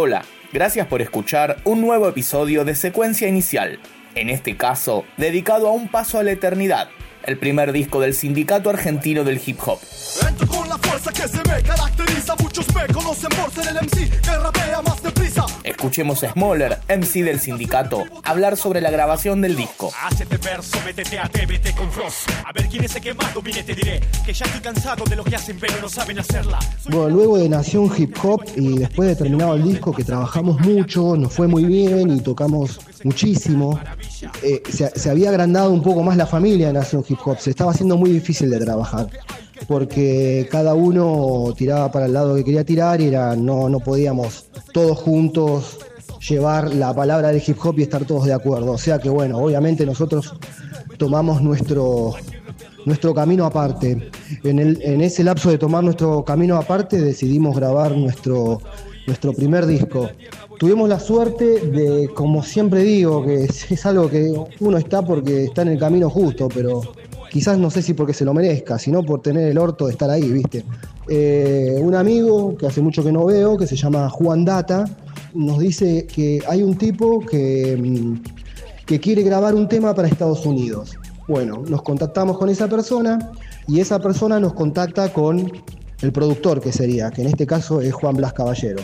Hola, gracias por escuchar un nuevo episodio de Secuencia Inicial, en este caso dedicado a Un Paso a la Eternidad, el primer disco del Sindicato Argentino del Hip Hop. Entro con la fuerza que se me caracteriza. Muchos me conocen por ser el MC que rapea más deprisa. Escuchemos a Smoller, MC del sindicato, hablar sobre la grabación del disco. Hacete verso, métete, atrévete con Frost. A ver quién es el que más vine, te diré. Que ya estoy cansado de lo que hacen, pero no saben hacerla. Bueno, luego de Nación Hip Hop y después de terminado el disco, que trabajamos mucho, nos fue muy bien y tocamos muchísimo, eh, se, se había agrandado un poco más la familia de Nación Hip Hop. Se estaba haciendo muy difícil de trabajar porque cada uno tiraba para el lado que quería tirar y era, no, no podíamos todos juntos llevar la palabra del hip hop y estar todos de acuerdo. O sea que bueno, obviamente nosotros tomamos nuestro, nuestro camino aparte. En, el, en ese lapso de tomar nuestro camino aparte decidimos grabar nuestro, nuestro primer disco. Tuvimos la suerte de, como siempre digo, que es, algo que uno está porque está en el camino justo, pero quizás no sé si porque se lo merezca, sino por tener el orto de estar ahí, ¿viste? Eh, un amigo que hace mucho que no veo, que se llama Juan Data, nos dice que hay un tipo que, mm, que quiere grabar un tema para Estados Unidos. Bueno, nos contactamos con esa persona y esa persona nos contacta con el productor que sería, que en este caso es Juan Blas Caballero.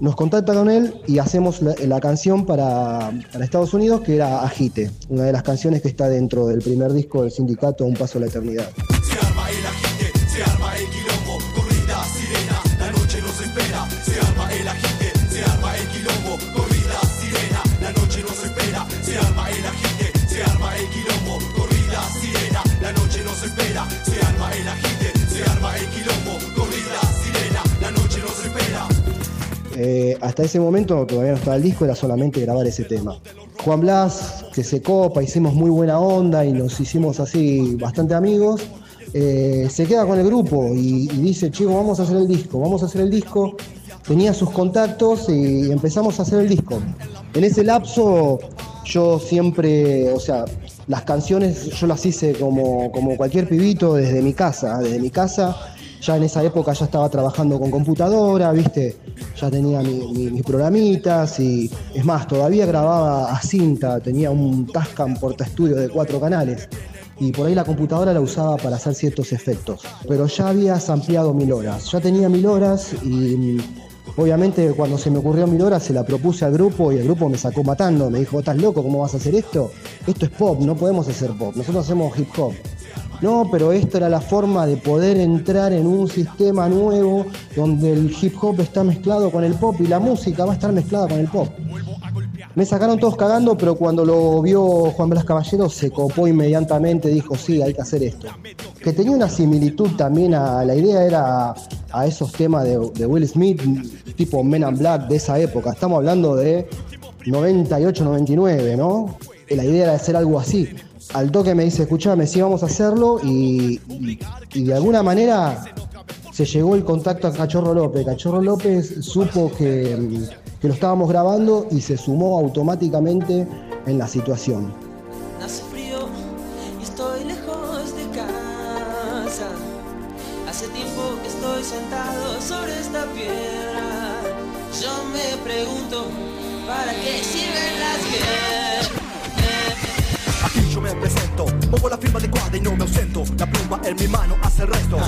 Nos contacta con él y hacemos la, la canción para, para Estados Unidos, que era Agite, una de las canciones que está dentro del primer disco del sindicato Un Paso a la Eternidad. Se arma el agite, se arma el quilombo. Corrida, sirena, la noche nos espera. Se arma el agite, se arma el quilombo. Corrida, sirena, la noche nos espera. Se arma el agite, se arma el quilombo. Corrida, sirena, la noche nos espera. Se arma el agite, Eh, hasta ese momento todavía no estaba el disco, era solamente grabar ese tema. Juan Blas, que se copa, hicimos muy buena onda y nos hicimos así bastante amigos, eh, se queda con el grupo y, y dice, chicos, vamos a hacer el disco, vamos a hacer el disco. Tenía sus contactos y empezamos a hacer el disco. En ese lapso yo siempre, o sea, las canciones yo las hice como, como cualquier pibito desde mi casa, desde mi casa ya en esa época ya estaba trabajando con computadora, viste, ya tenía mi- mi- mis programitas y es más, todavía grababa a cinta, tenía un Tascam portaestudio de cuatro canales y por ahí la computadora la usaba para hacer ciertos efectos, pero ya había ampliado mil horas, ya tenía mil horas y obviamente cuando se me ocurrió mil horas se la propuse al grupo y el grupo me sacó matando, me dijo, ¿estás loco? ¿Cómo vas a hacer esto? Esto es pop, no podemos hacer pop, nosotros hacemos hip hop. No, pero esto era la forma de poder entrar en un sistema nuevo donde el hip hop está mezclado con el pop y la música va a estar mezclada con el pop. Me sacaron todos cagando, pero cuando lo vio Juan Blas Caballero se copó inmediatamente, dijo, sí, hay que hacer esto. Que tenía una similitud también a la idea, era a esos temas de, Will Smith, tipo Men in Black de esa época. Estamos hablando de 98, 99, ¿no? La idea era hacer algo así. Al toque me dice, escuchame, sí, vamos a hacerlo y, de alguna manera se llegó el contacto a Cachorro López. Cachorro López supo que, que lo estábamos grabando y se sumó automáticamente en la situación. Pongo la firma adecuada y no me ausento. La pluma en mi mano hace el resto.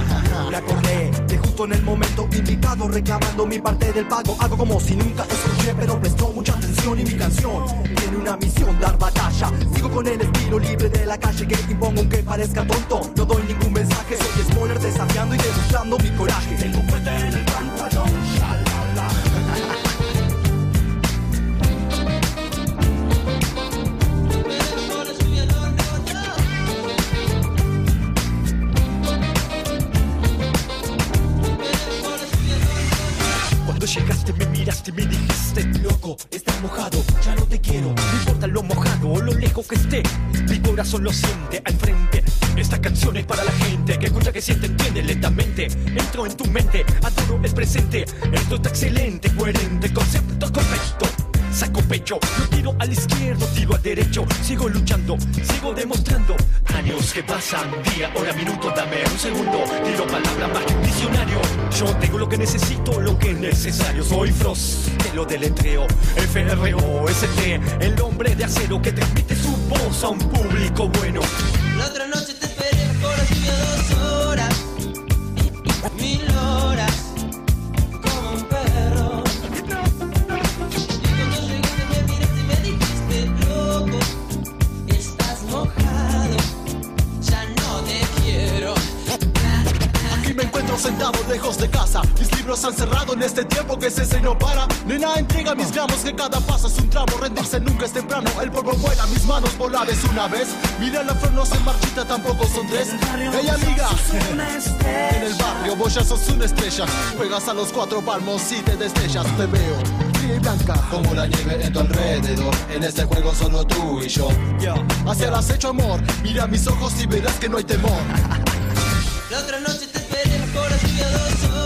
Me acordé de justo en el momento indicado, reclamando mi parte del pago. Hago como si nunca escuché, pero prestó mucha atención y mi canción tiene una misión, dar batalla. Sigo con el estilo libre de la calle que impongo aunque parezca tonto. No doy ningún mensaje, soy spoiler desafiando y demostrando mi coraje. Tengo en Cuando llegaste me miraste y me dijiste Loco, estás mojado, ya no te quiero No importa lo mojado o lo lejos que esté Mi corazón lo siente al frente Esta canción es para la gente Que escucha, que siente, entiende lentamente Entro en tu mente, a todo es presente Esto está excelente, coherente, concepto correcto saco pecho. No tiro al izquierdo, tiro al derecho. Sigo luchando, sigo demostrando. Años que pasan, día, hora, minuto, dame un segundo. Tiro palabra más que un diccionario. Yo tengo lo que necesito, lo que es necesario. Soy Frost, te lo deletreo. F-R-O-S-T, el hombre de acero que transmite su voz a un público bueno. La otra noche te esperé por lluvia dos horas, mil horas, Sentado lejos de casa. Mis libros han cerrado en este tiempo que se no para. Nena, entrega mis gramos que cada paso es un tramo. Rendirse nunca es temprano. El polvo vuela, mis manos volares una vez. Mira la flor no se marchita, tampoco son tres. Ella amiga, en el barrio vos ya sos una estrella. Juegas a los cuatro palmos y te destellas. Te veo fría y blanca. Como la nieve en tu alrededor, en este juego solo tú y yo. Hacia el acecho amor, mira mis ojos y verás que no hay temor. La otra noche te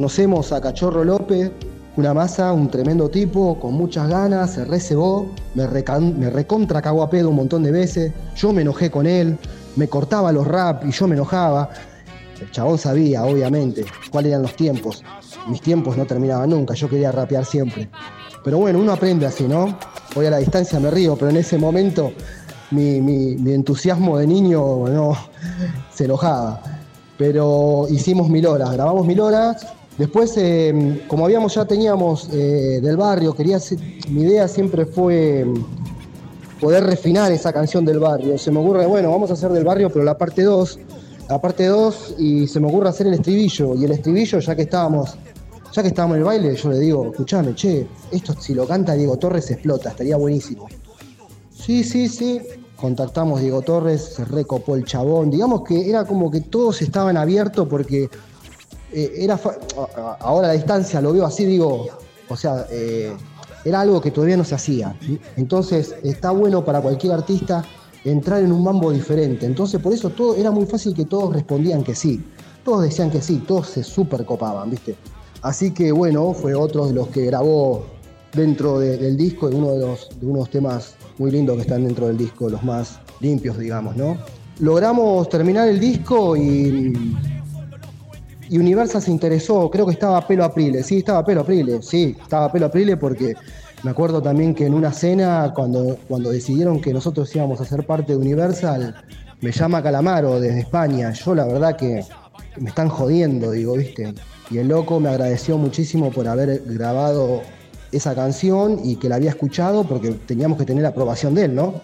Conocemos a Cachorro López, una masa, un tremendo tipo, con muchas ganas, se recebó, me, me recontra cagó a pedo un montón de veces, yo me enojé con él, me cortaba los rap y yo me enojaba. El chabón sabía, obviamente, cuáles eran los tiempos. Mis tiempos no terminaban nunca, yo quería rapear siempre. Pero bueno, uno aprende así, ¿no? Hoy a la distancia me río, pero en ese momento mi entusiasmo de niño no se enojaba. Pero hicimos mil horas, grabamos mil horas. Después, eh, como habíamos ya teníamos eh, del barrio, quería mi idea siempre fue poder refinar esa canción del barrio. Se me ocurre, bueno, vamos a hacer del barrio, pero la parte 2, la parte 2, y se me ocurre hacer el estribillo. Y el estribillo, ya que estábamos, ya que estábamos en el baile, yo le digo, escuchame, che, esto si lo canta Diego Torres explota, estaría buenísimo. Sí, sí, sí. Contactamos a Diego Torres, se recopó el chabón. Digamos que era como que todos estaban abiertos porque eh, era ahora a la distancia lo veo así, digo, o sea, eh, era algo que todavía no se hacía. Entonces, está bueno para cualquier artista entrar en un mambo diferente. Entonces, por eso todo era muy fácil que todos respondían que sí. Todos decían que sí, todos se super copaban, ¿viste? Así que bueno, fue otro de los que grabó dentro de- del disco, de uno de los, de unos temas muy lindos que están dentro del disco, los más limpios, digamos, ¿no? Logramos terminar el disco y y Universal se interesó, creo que estaba Pelo Aprile, sí, estaba Pelo Aprile, sí, estaba Pelo Aprile porque me acuerdo también que en una cena, cuando, cuando decidieron que nosotros íbamos a ser parte de Universal, me llama Calamaro desde España. Yo la verdad que me están jodiendo, digo, ¿viste? Y el loco me agradeció muchísimo por haber grabado esa canción y que la había escuchado porque teníamos que tener la aprobación de él, ¿no?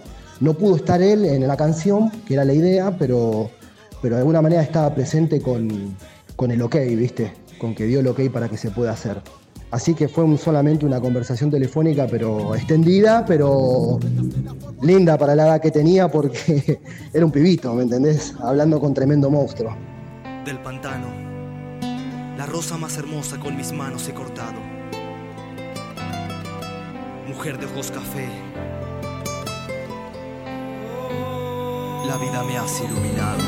No pudo estar él en la canción, que era la idea, pero, pero de alguna manera estaba presente con, con el ok, ¿viste? Con que dio el ok para que se pueda hacer. Así que fue un- solamente una conversación telefónica, pero extendida, pero linda para la edad que tenía, porque era un pibito, ¿me entendés? Hablando con tremendo monstruo. del pantano. La rosa más hermosa con mis manos he cortado. Mujer de ojos café. La vida me has iluminado.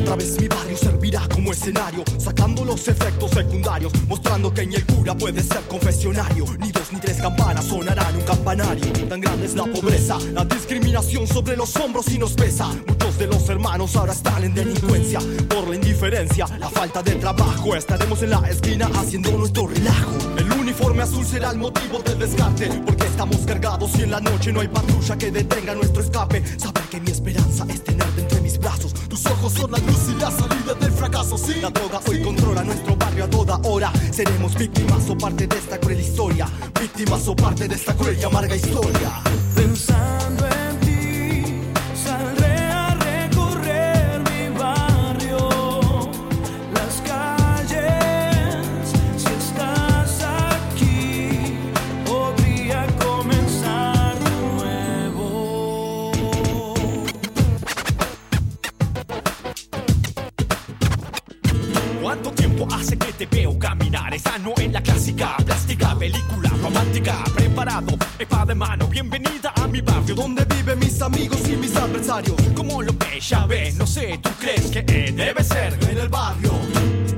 Otra vez mi barrio servirá como escenario, sacando los efectos secundarios, mostrando que en el cura puede ser confesionario. Ni dos ni tres campanas sonarán un campanario. Tan grande es la pobreza, la discriminación sobre los hombros y nos pesa. Muchos de los hermanos hermanos ahora están en delincuencia por la indiferencia, la falta de trabajo. Estaremos en la esquina haciendo nuestro relajo. El uniforme azul será el motivo del descarte, porque estamos cargados y en la noche no hay patrulla que detenga nuestro escape. Saber que mi esperanza es Son la luz y la salida del fracaso. Sí, la droga hoy controla nuestro barrio a toda hora. Seremos víctimas o parte de esta cruel historia. Víctimas o parte de esta cruel y amarga historia. Pensando en ¿Cuánto tiempo hace que te veo caminar? Esa no es la clásica, plástica, película romántica. Preparado, espada de mano, bienvenida a mi barrio. Donde viven mis amigos y mis adversarios. Como lo que ya ves, no sé, ¿tú crees que eh, debe ser? En el barrio.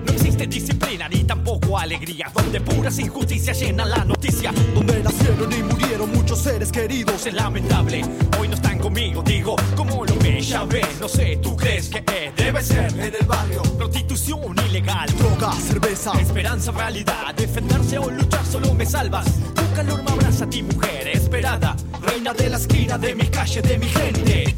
No existe disciplina ni tampoco alegría, donde puras injusticias llenan la noticia. Donde nacieron y murieron muchos seres queridos. Es lamentable, hoy no están conmigo, digo, como lo que ya ves, no sé, ¿tú crees que eh, debe ser? En el barrio. Prostitución ilegal, Droga, cerveza. Esperanza, realidad, defenderse o luchar solo me salvas. Tu calor me abraza a ti, mujer esperada, reina de la esquina de mi calle, de mi gente.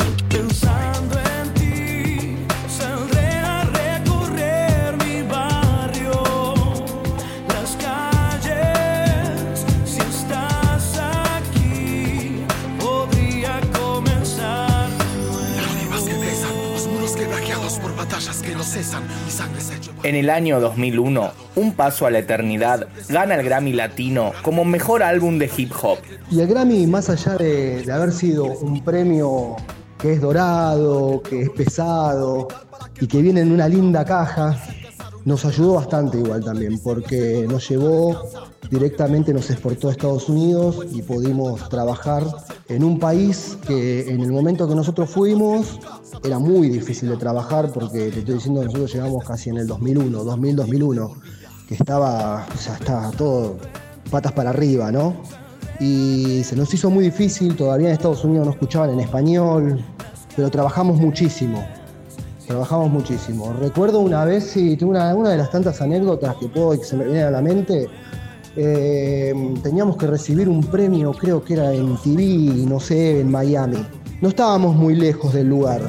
No cesan. Mi sangre se ha hecho. En el año 2001, Un Paso a la Eternidad gana el Grammy Latino como mejor álbum de hip hop. Y el Grammy, más allá de, de haber sido un premio que es dorado, que es pesado y que viene en una linda caja, nos ayudó bastante igual también, porque nos llevó directamente, nos exportó a Estados Unidos y pudimos trabajar en un país que en el momento que nosotros fuimos era muy difícil de trabajar, porque te estoy diciendo, nosotros llegamos casi en el 2001, 2000-2001, que estaba, o sea, estaba todo patas para arriba, ¿no? y se nos hizo muy difícil, todavía en Estados Unidos no escuchaban en español, pero trabajamos muchísimo, trabajamos muchísimo. Recuerdo una vez, sí, tengo una, una de las tantas anécdotas que puedo que se me viene a la mente, eh, teníamos que recibir un premio, creo que era en TV, no sé, en Miami. No estábamos muy lejos del lugar.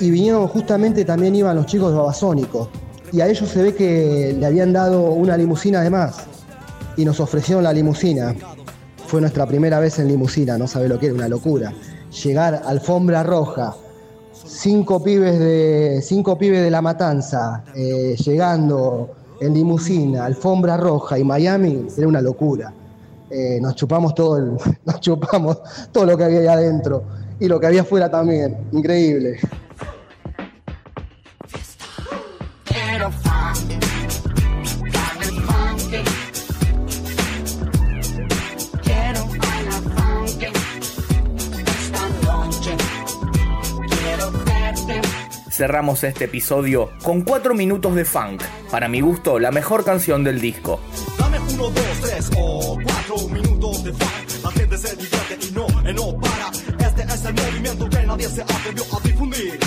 Y vinieron, justamente también iban los chicos de Babasónicos. Y a ellos se ve que le habían dado una limusina además. Y nos ofrecieron la limusina. Fue nuestra primera vez en limusina, no sabe lo que era, una locura. Llegar alfombra roja, cinco pibes de, cinco pibes de la matanza, eh, llegando en limusina, alfombra roja y Miami, era una locura. Eh, nos chupamos todo el, nos chupamos todo lo que había ahí adentro y lo que había afuera también, increíble. Cerramos este episodio con 4 minutos de funk, para mi gusto la mejor canción del disco. Dame uno, dos, tres o cuatro minutos de funk. La gente se divierte y no, eh, no para. Este es el movimiento que nadie se atrevió a difundir.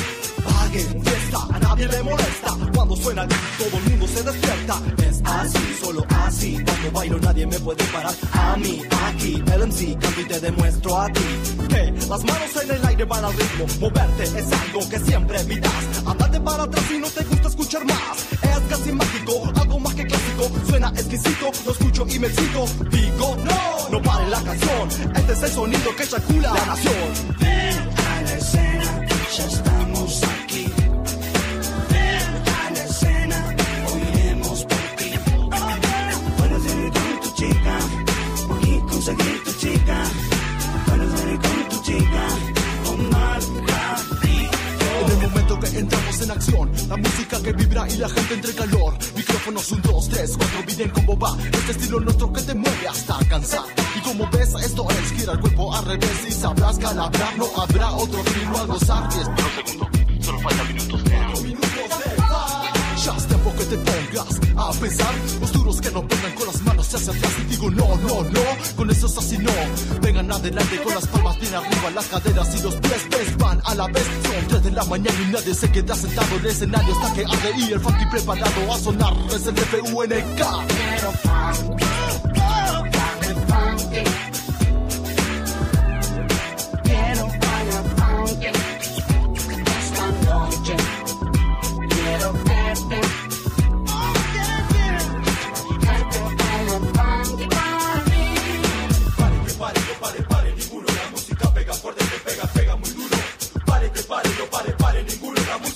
Paguen fiesta, a nadie le molesta. Cuando suena todo el mundo se despierta. Es así, solo así. Cuando bailo nadie me puede parar. A mí, aquí, el MC, y te demuestro a ti. Que las manos en el aire van al ritmo. Moverte es algo que siempre evitas. Andate para atrás si no te gusta escuchar más. Es casi mágico, algo más que clásico. Suena exquisito, lo escucho y me excito. Digo, no, no pare la canción. Este es el sonido que eyacula la nación. Ven a la escena, ya estamos la música que vibra y la gente entre calor. Micrófonos, un, dos, tres, cuatro, miren cómo va. Este estilo nuestro que te mueve hasta cansar. Y como ves, esto es gira el cuerpo al revés y sabrás que al hablar no habrá otro ritmo al gozar. Solo falta minutos Ya es tiempo que te pongas a pensar. Los duros que no pongan con las manos hacia atrás y digo no, no, no, con eso es así no. Vengan adelante con las palmas bien arriba, las caderas y los pies, ves, van a la vez. Son 3 de la mañana y nadie se queda sentado en el escenario hasta que arde y el funky preparado a sonar. Es el FUNK. Quiero funk,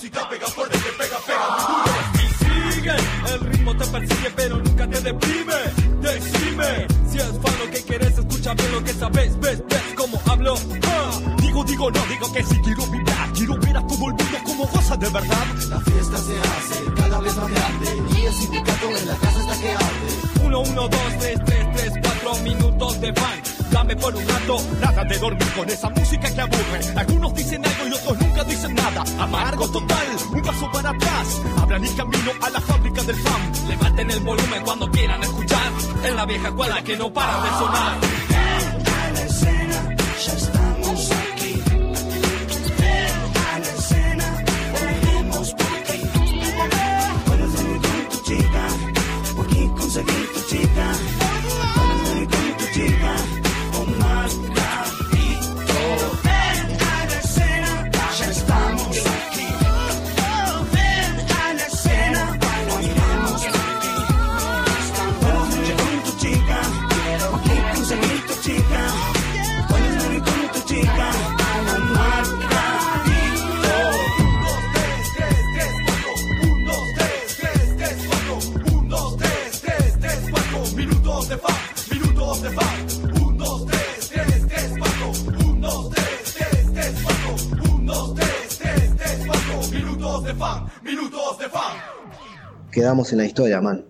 música pega fuerte, que pega, pega muy duro. Y sigue, el ritmo te persigue pero nunca te deprime. Decime, si es fan lo que quieres, escucha bien lo que sabes, ves, ves cómo hablo. Ah, digo, digo, no, digo que sí quiero vibrar, quiero ver a todo el mundo como goza de verdad. La fiesta se hace cada vez más grande. Y el sindicato en la casa está que arde. Uno, uno, dos, tres, tres, tres, cuatro minutos de fan. Dame por un rato, nada de dormir con esa música que aburre. Algunos dicen algo y Amargo total, un paso para atrás. Abran el camino a la fábrica del fan. Levanten el volumen cuando quieran escuchar. En la vieja escuela que no para de sonar. Quedamos en la historia, man.